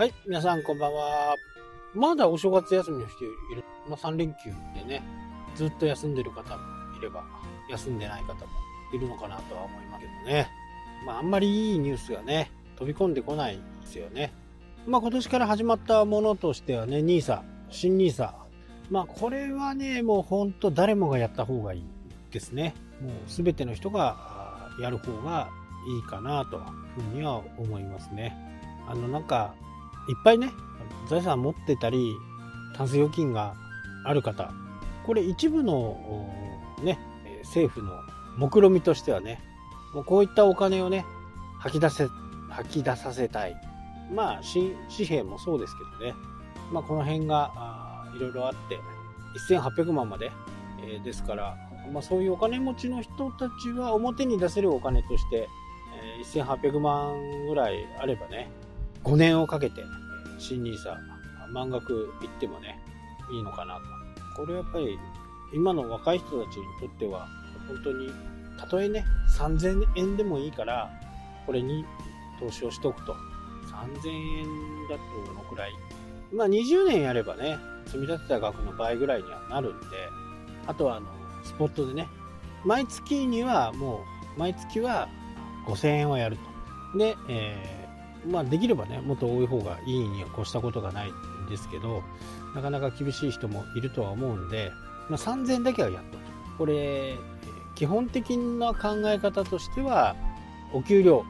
はい、皆さんこんばんは。まだお正月休みの人いる。まあ、3連休でね、ずっと休んでる方もいれば、休んでない方もいるのかなとは思いますけどね。まあ、あんまりいいニュースがね、飛び込んでこないですよね。まあ、今年から始まったものとしてはね、NISA、新 NISA。まあ、これはね、もう本当誰もがやった方がいいですね。もう全ての人がやる方がいいかなというふうには思いますね。あの、なんか、いっぱいね、財産持ってたり、タンス預金がある方、これ一部のね、政府の目論見みとしてはね、もうこういったお金をね、吐き出せ、吐き出させたい。まあ、紙幣もそうですけどね、まあ、この辺がいろいろあって、1800万まで、えー、ですから、まあ、そういうお金持ちの人たちは表に出せるお金として、えー、1800万ぐらいあればね、5年をかけて、新 NISA 満額いってもね、いいのかなと。これやっぱり、今の若い人たちにとっては、本当に、たとえね、3000円でもいいから、これに投資をしておくと。3000円だとどのくらいまあ20年やればね、積み立てた額の倍ぐらいにはなるんで、あとはあの、スポットでね、毎月にはもう、毎月は5000円はやると。で、えーまあ、できればね、もっと多い方がいいに越したことがないんですけど、なかなか厳しい人もいるとは思うんで、まあ、3000円だけはやっと。これ、基本的な考え方としては、お給料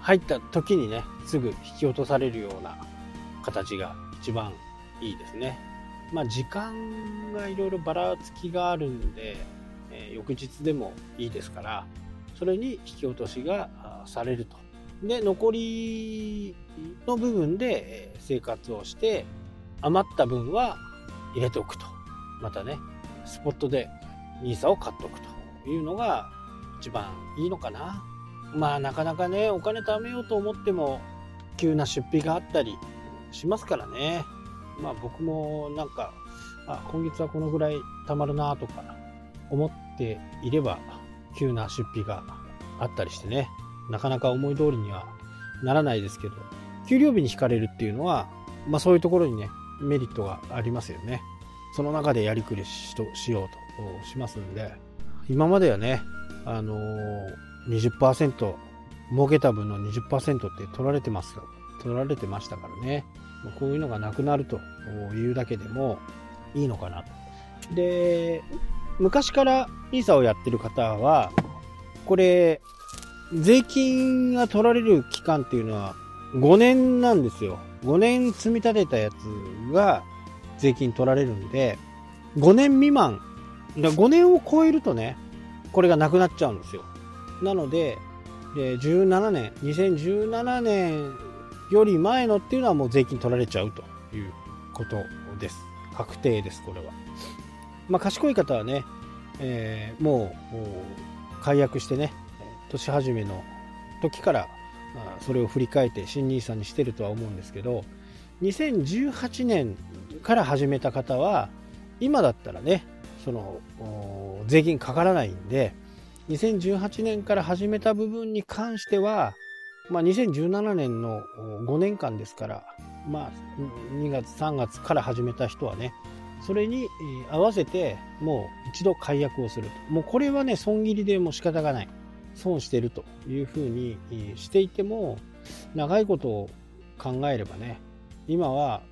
入った時にね、すぐ引き落とされるような形が一番いいですね。まあ、時間がいろいろばらつきがあるんで、えー、翌日でもいいですから、それに引き落としがされるとで、残りの部分で生活をして、余った分は入れておくと。またね、スポットで NISA を買っておくというのが一番いいのかな。まあなかなかね、お金貯めようと思っても急な出費があったりしますからね。まあ僕もなんか、あ今月はこのぐらい貯まるなとか思っていれば急な出費があったりしてね。なかなか思い通りにはならないですけど、給料日に引かれるっていうのは、まあそういうところにね、メリットがありますよね。その中でやりくりししようとしますんで、今まではね、あのー、20%、儲けた分の20%って取られてます取られてましたからね。こういうのがなくなるというだけでもいいのかなと。で、昔から NISA をやってる方は、これ、税金が取られる期間っていうのは5年なんですよ。5年積み立てたやつが税金取られるんで、5年未満、5年を超えるとね、これがなくなっちゃうんですよ。なので、で17年、2017年より前のっていうのはもう税金取られちゃうということです。確定です、これは。まあ、賢い方はね、えー、もう解約してね、年始めの時からそれを振り返って新 NISA にしてるとは思うんですけど2018年から始めた方は今だったらねその税金かからないんで2018年から始めた部分に関しては、まあ、2017年の5年間ですから、まあ、2月3月から始めた人はねそれに合わせてもう一度解約をすると。もうこれはね損切りでも仕方がない。損してるというふうにしていても長いことを考えればね今は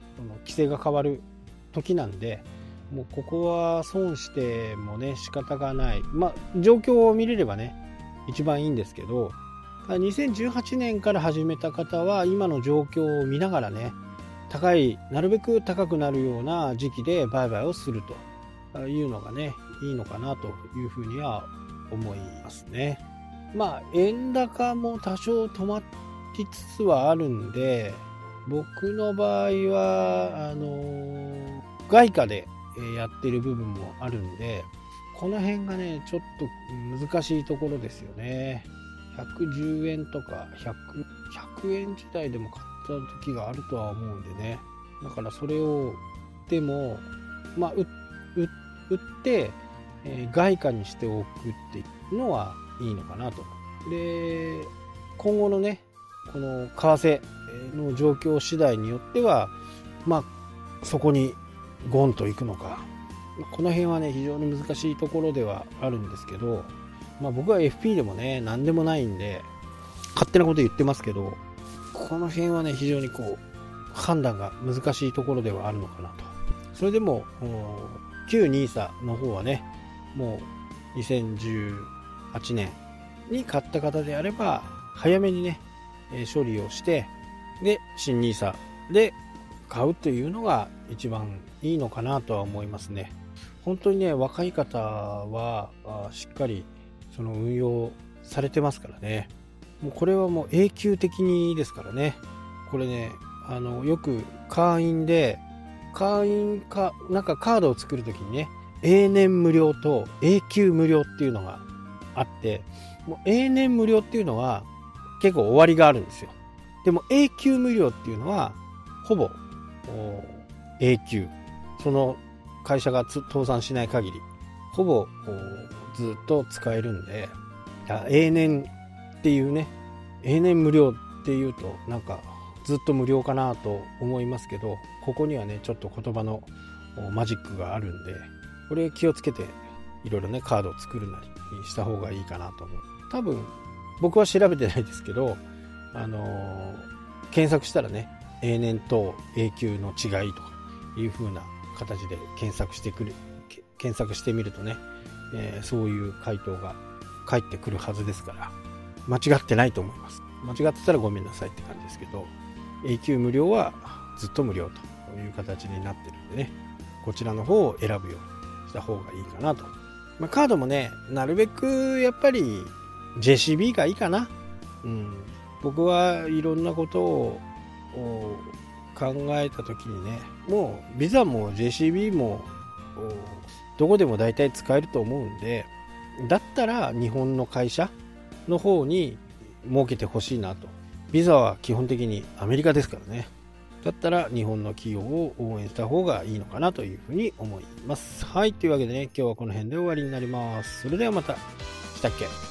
規制が変わる時なんでもうここは損してもね仕方がないまあ状況を見れればね一番いいんですけど2018年から始めた方は今の状況を見ながらね高いなるべく高くなるような時期で売買をするというのがねいいのかなというふうには思いますね。まあ、円高も多少止まりつつはあるんで、僕の場合は、あの外貨でやってる部分もあるんで、この辺がね、ちょっと難しいところですよね。110円とか100、100円自体でも買った時があるとは思うんでね。だからそれを、でも、まあ、売って、え、外貨にしておくっていうのはいいのかなと。で、今後のね、この為替の状況次第によっては、まあ、そこにゴンと行くのか、この辺はね、非常に難しいところではあるんですけど、まあ、僕は FP でもね、何でもないんで、勝手なこと言ってますけど、この辺はね、非常にこう、判断が難しいところではあるのかなと。それでも、旧 NISA の方はね、もう2010 2018年に買った方であれば、早めにね、え処理をして、で、新 NISA で買うというのが一番いいのかなとは思いますね。本当にね、若い方はしっかりその運用されてますからね。もうこれはもう永久的にですからね。これね、あの、よく会員で、会員か、なんかカードを作るときにね、永年無料と永久無料っていうのがあって、もう永年無料っていうのは結構終わりがあるんですよ。でも永久無料っていうのは、ほぼ永久。その会社が倒産しない限り、ほぼずっと使えるんで、永年っていうね、永年無料っていうと、なんかずっと無料かなと思いますけど、ここにはね、ちょっと言葉のマジックがあるんで、これ気をつけて、いろいろね、カードを作るなりした方がいいかなと思う。多分、僕は調べてないですけど、あのー、検索したらね、永年と永久の違いとかいう風な形で検索してくる、検索してみるとね、えー、そういう回答が返ってくるはずですから、間違ってないと思います。間違ってたらごめんなさいって感じですけど、永久無料はずっと無料という形になってるんでね、こちらの方を選ぶようにした方がいいかなと。まあ、カードもね、なるべくやっぱり JCB がいいかな。うん。僕はいろんなことを考えた時にね、もうビザも JCB もどこでも大体使えると思うんで、だったら日本の会社の方に設けてほしいなと。ビザは基本的にアメリカですからね。だったら日本の企業を応援した方がいいのかなというふうに思います。はい。というわけでね、今日はこの辺で終わりになります。それではまた。したっけ？